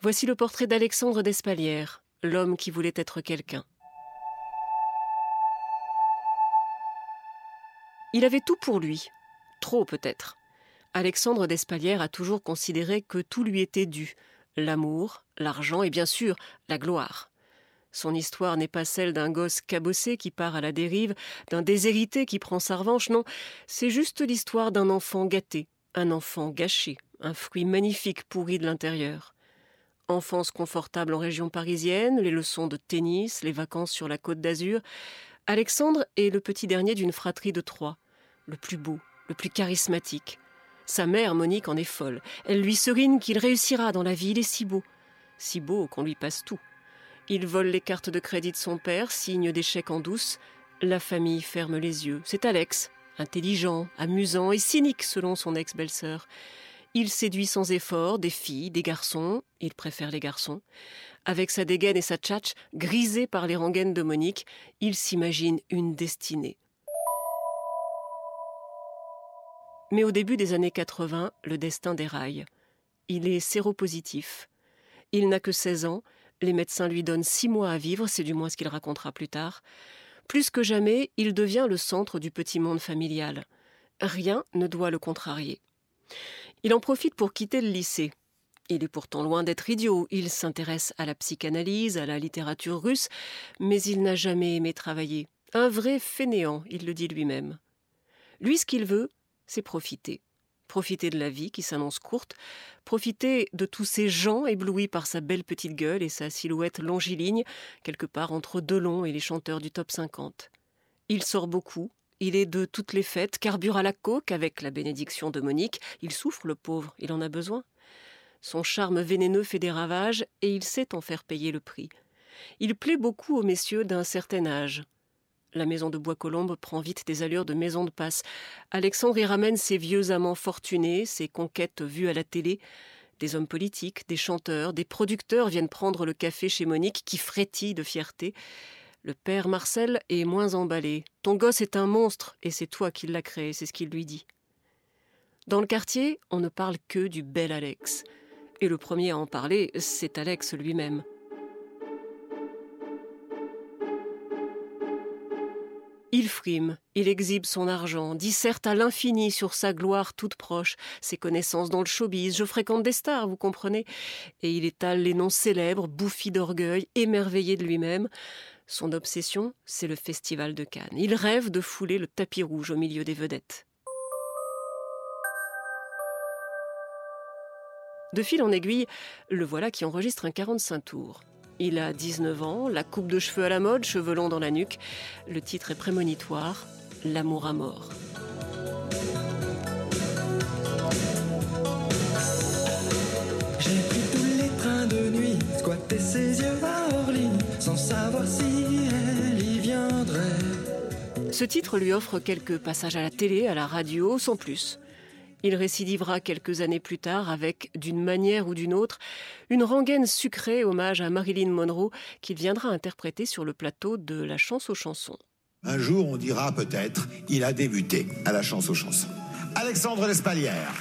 Voici le portrait d'Alexandre Despalières, l'homme qui voulait être quelqu'un. Il avait tout pour lui, trop peut-être. Alexandre Despalières a toujours considéré que tout lui était dû, l'amour, l'argent et bien sûr la gloire. Son histoire n'est pas celle d'un gosse cabossé qui part à la dérive, d'un déshérité qui prend sa revanche, non, c'est juste l'histoire d'un enfant gâté, un enfant gâché, un fruit magnifique pourri de l'intérieur. Enfance confortable en région parisienne, les leçons de tennis, les vacances sur la côte d'Azur, Alexandre est le petit dernier d'une fratrie de trois, le plus beau, le plus charismatique. Sa mère, Monique, en est folle. Elle lui serine qu'il réussira dans la vie, il est si beau. Si beau qu'on lui passe tout. Il vole les cartes de crédit de son père, signe d'échec en douce. La famille ferme les yeux. C'est Alex, intelligent, amusant et cynique selon son ex-belle-sœur. Il séduit sans effort des filles, des garçons, il préfère les garçons. Avec sa dégaine et sa tchatch, grisé par les rengaines de Monique, il s'imagine une destinée. Mais au début des années 80, le destin déraille. Il est séropositif. Il n'a que 16 ans, les médecins lui donnent 6 mois à vivre, c'est du moins ce qu'il racontera plus tard. Plus que jamais, il devient le centre du petit monde familial. Rien ne doit le contrarier. Il en profite pour quitter le lycée. Il est pourtant loin d'être idiot, il s'intéresse à la psychanalyse, à la littérature russe, mais il n'a jamais aimé travailler. Un vrai fainéant, il le dit lui-même. Lui, ce qu'il veut, c'est profiter. Profiter de la vie qui s'annonce courte, profiter de tous ces gens éblouis par sa belle petite gueule et sa silhouette longiligne, quelque part entre Delon et les chanteurs du top 50. Il sort beaucoup, il est de toutes les fêtes, carbure à la coque avec la bénédiction de Monique, il souffre le pauvre, il en a besoin. Son charme vénéneux fait des ravages et il sait en faire payer le prix. Il plaît beaucoup aux messieurs d'un certain âge. La maison de Bois-Colombes prend vite des allures de maison de passe. Alexandre y ramène ses vieux amants fortunés, ses conquêtes vues à la télé. Des hommes politiques, des chanteurs, des producteurs viennent prendre le café chez Monique qui frétille de fierté. Le père Marcel est moins emballé. Ton gosse est un monstre et c'est toi qui l'as créé, c'est ce qu'il lui dit. Dans le quartier, on ne parle que du bel Alex. Et le premier à en parler, c'est Alex lui-même. Il frime, il exhibe son argent, disserte à l'infini sur sa gloire toute proche, ses connaissances dans le showbiz, je fréquente des stars, vous comprenez, et il étale les noms célèbres, bouffi d'orgueil, émerveillé de lui-même. Son obsession, c'est le festival de Cannes. Il rêve de fouler le tapis rouge au milieu des vedettes. De fil en aiguille, le voilà qui enregistre un 45 tours. Il a 19 ans, la coupe de cheveux à la mode, cheveux longs dans la nuque. Le titre est prémonitoire L'amour à mort. Ce titre lui offre quelques passages à la télé, à la radio, sans plus. Il récidivera quelques années plus tard avec, d'une manière ou d'une autre, une rengaine sucrée hommage à Marilyn Monroe qu'il viendra interpréter sur le plateau de La Chance aux chansons. Un jour, on dira peut-être, il a débuté à la chance aux chansons. Alexandre Lespalière.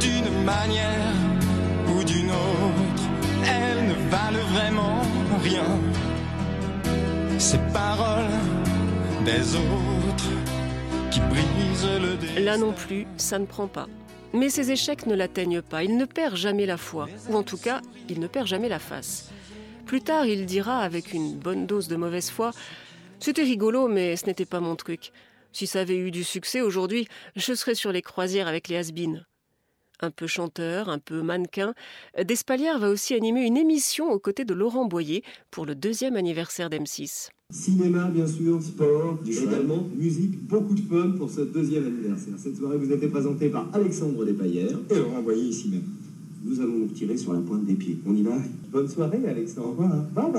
D'une manière ou d'une autre, elles ne valent vraiment rien. Ces paroles des autres qui brisent le désir. Là non plus, ça ne prend pas. Mais ses échecs ne l'atteignent pas. Il ne perd jamais la foi. Ou en tout cas, il ne perd jamais la face. Plus tard, il dira, avec une bonne dose de mauvaise foi, C'était rigolo, mais ce n'était pas mon truc. Si ça avait eu du succès aujourd'hui, je serais sur les croisières avec les has Un peu chanteur, un peu mannequin, Despalières va aussi animer une émission aux côtés de Laurent Boyer pour le deuxième anniversaire d'M6. Cinéma, bien sûr, sport, également musique, beaucoup de fun pour ce deuxième anniversaire. Cette soirée vous a été présentée par Alexandre Despaillères et Laurent Boyer ici même. Nous allons nous retirer sur la pointe des pieds. On y va? Bonne soirée, Alexandre. Au revoir. Bye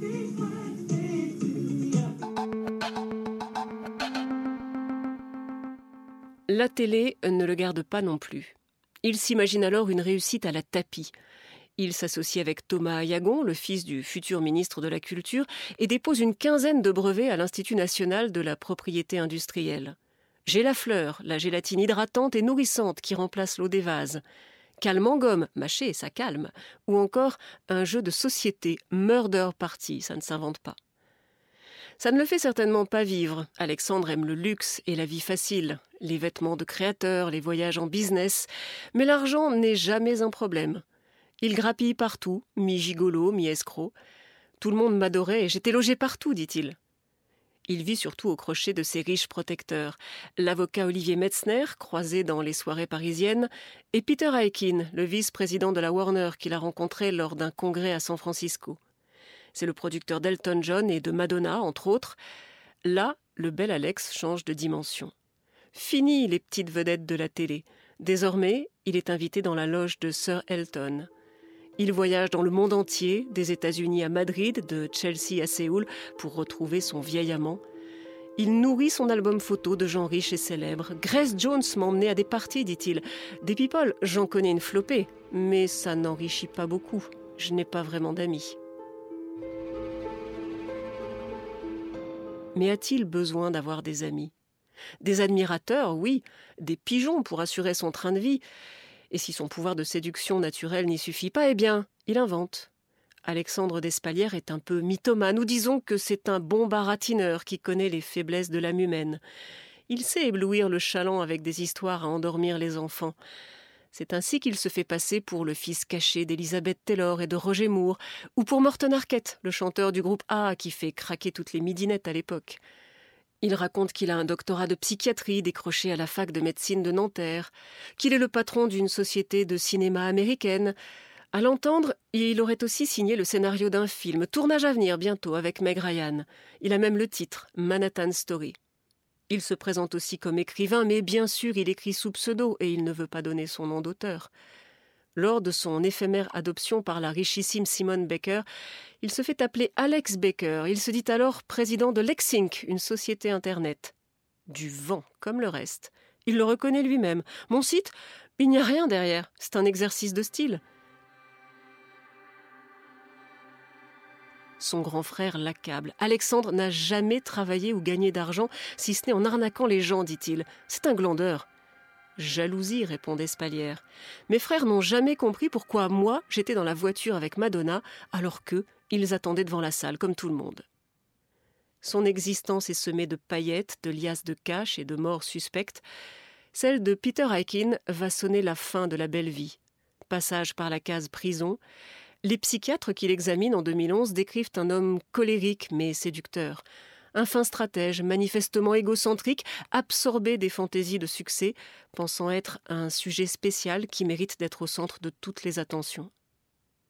bye. La télé ne le garde pas non plus. Il s'imagine alors une réussite à la tapis. Il s'associe avec Thomas Ayagon, le fils du futur ministre de la Culture, et dépose une quinzaine de brevets à l'Institut national de la propriété industrielle. J'ai la fleur, la gélatine hydratante et nourrissante qui remplace l'eau des vases. Calme en gomme, mâché, ça calme. Ou encore un jeu de société, Murder Party, ça ne s'invente pas. Ça ne le fait certainement pas vivre. Alexandre aime le luxe et la vie facile, les vêtements de créateur, les voyages en business, mais l'argent n'est jamais un problème. Il grappille partout, mi-gigolo, mi-escroc. Tout le monde m'adorait et j'étais logé partout, dit-il. Il vit surtout au crochet de ses riches protecteurs, l'avocat Olivier Metzner, croisé dans les soirées parisiennes, et Peter Aikin, le vice-président de la Warner qu'il a rencontré lors d'un congrès à San Francisco. C'est le producteur d'Elton John et de Madonna, entre autres. Là, le bel Alex change de dimension. Fini les petites vedettes de la télé. Désormais, il est invité dans la loge de Sir Elton. Il voyage dans le monde entier, des États-Unis à Madrid, de Chelsea à Séoul, pour retrouver son vieil amant. Il nourrit son album photo de gens riches et célèbres. Grace Jones m'emmenait à des parties, dit-il. Des people, j'en connais une flopée, mais ça n'enrichit pas beaucoup. Je n'ai pas vraiment d'amis. Mais a-t-il besoin d'avoir des amis? Des admirateurs, oui, des pigeons pour assurer son train de vie. Et si son pouvoir de séduction naturelle n'y suffit pas, eh bien, il invente. Alexandre d'Espalière est un peu mythomane, ou disons que c'est un bon baratineur qui connaît les faiblesses de l'âme humaine. Il sait éblouir le chaland avec des histoires à endormir les enfants. C'est ainsi qu'il se fait passer pour le fils caché d'Elizabeth Taylor et de Roger Moore, ou pour Morton Arquette, le chanteur du groupe A qui fait craquer toutes les midinettes à l'époque. Il raconte qu'il a un doctorat de psychiatrie décroché à la fac de médecine de Nanterre, qu'il est le patron d'une société de cinéma américaine. À l'entendre, il aurait aussi signé le scénario d'un film, tournage à venir bientôt avec Meg Ryan. Il a même le titre, Manhattan Story. Il se présente aussi comme écrivain, mais bien sûr il écrit sous pseudo et il ne veut pas donner son nom d'auteur. Lors de son éphémère adoption par la richissime Simone Baker, il se fait appeler Alex Baker. Il se dit alors président de Lexinc, une société Internet. Du vent, comme le reste. Il le reconnaît lui-même. Mon site, il n'y a rien derrière. C'est un exercice de style. Son grand frère l'accable. Alexandre n'a jamais travaillé ou gagné d'argent, si ce n'est en arnaquant les gens, dit-il. C'est un glandeur. Jalousie, répondait Spalière. Mes frères n'ont jamais compris pourquoi moi j'étais dans la voiture avec Madonna, alors qu'eux, ils attendaient devant la salle, comme tout le monde. Son existence est semée de paillettes, de liasses de cash et de morts suspectes. Celle de Peter Aikin va sonner la fin de la belle vie. Passage par la case prison, les psychiatres qui l'examinent en 2011 décrivent un homme colérique mais séducteur, un fin stratège, manifestement égocentrique, absorbé des fantaisies de succès, pensant être un sujet spécial qui mérite d'être au centre de toutes les attentions.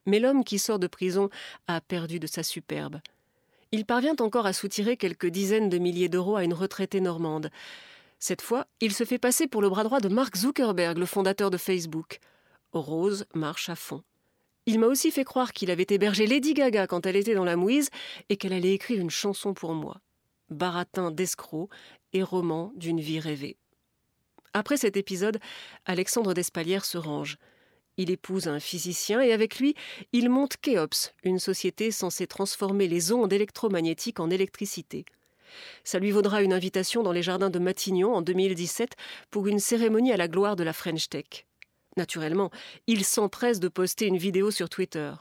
Mais l'homme qui sort de prison a perdu de sa superbe. Il parvient encore à soutirer quelques dizaines de milliers d'euros à une retraitée normande. Cette fois, il se fait passer pour le bras droit de Mark Zuckerberg, le fondateur de Facebook. Rose marche à fond. Il m'a aussi fait croire qu'il avait hébergé Lady Gaga quand elle était dans la mouise et qu'elle allait écrire une chanson pour moi. Baratin d'escroc et roman d'une vie rêvée. Après cet épisode, Alexandre d'Espalière se range. Il épouse un physicien et avec lui, il monte Keops, une société censée transformer les ondes électromagnétiques en électricité. Ça lui vaudra une invitation dans les jardins de Matignon en 2017 pour une cérémonie à la gloire de la French Tech. Naturellement, il s'empresse de poster une vidéo sur Twitter.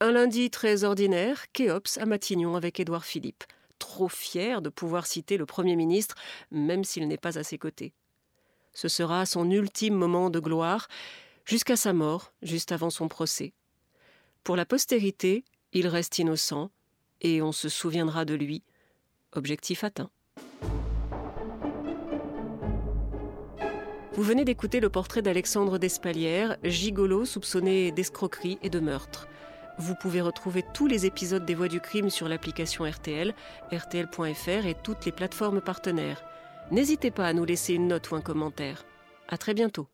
Un lundi très ordinaire, Kéops à Matignon avec Édouard Philippe, trop fier de pouvoir citer le Premier ministre, même s'il n'est pas à ses côtés. Ce sera son ultime moment de gloire, jusqu'à sa mort, juste avant son procès. Pour la postérité, il reste innocent, et on se souviendra de lui. Objectif atteint. Vous venez d'écouter le portrait d'Alexandre Despalières, gigolo soupçonné d'escroquerie et de meurtre. Vous pouvez retrouver tous les épisodes des Voix du crime sur l'application RTL, rtl.fr et toutes les plateformes partenaires. N'hésitez pas à nous laisser une note ou un commentaire. À très bientôt.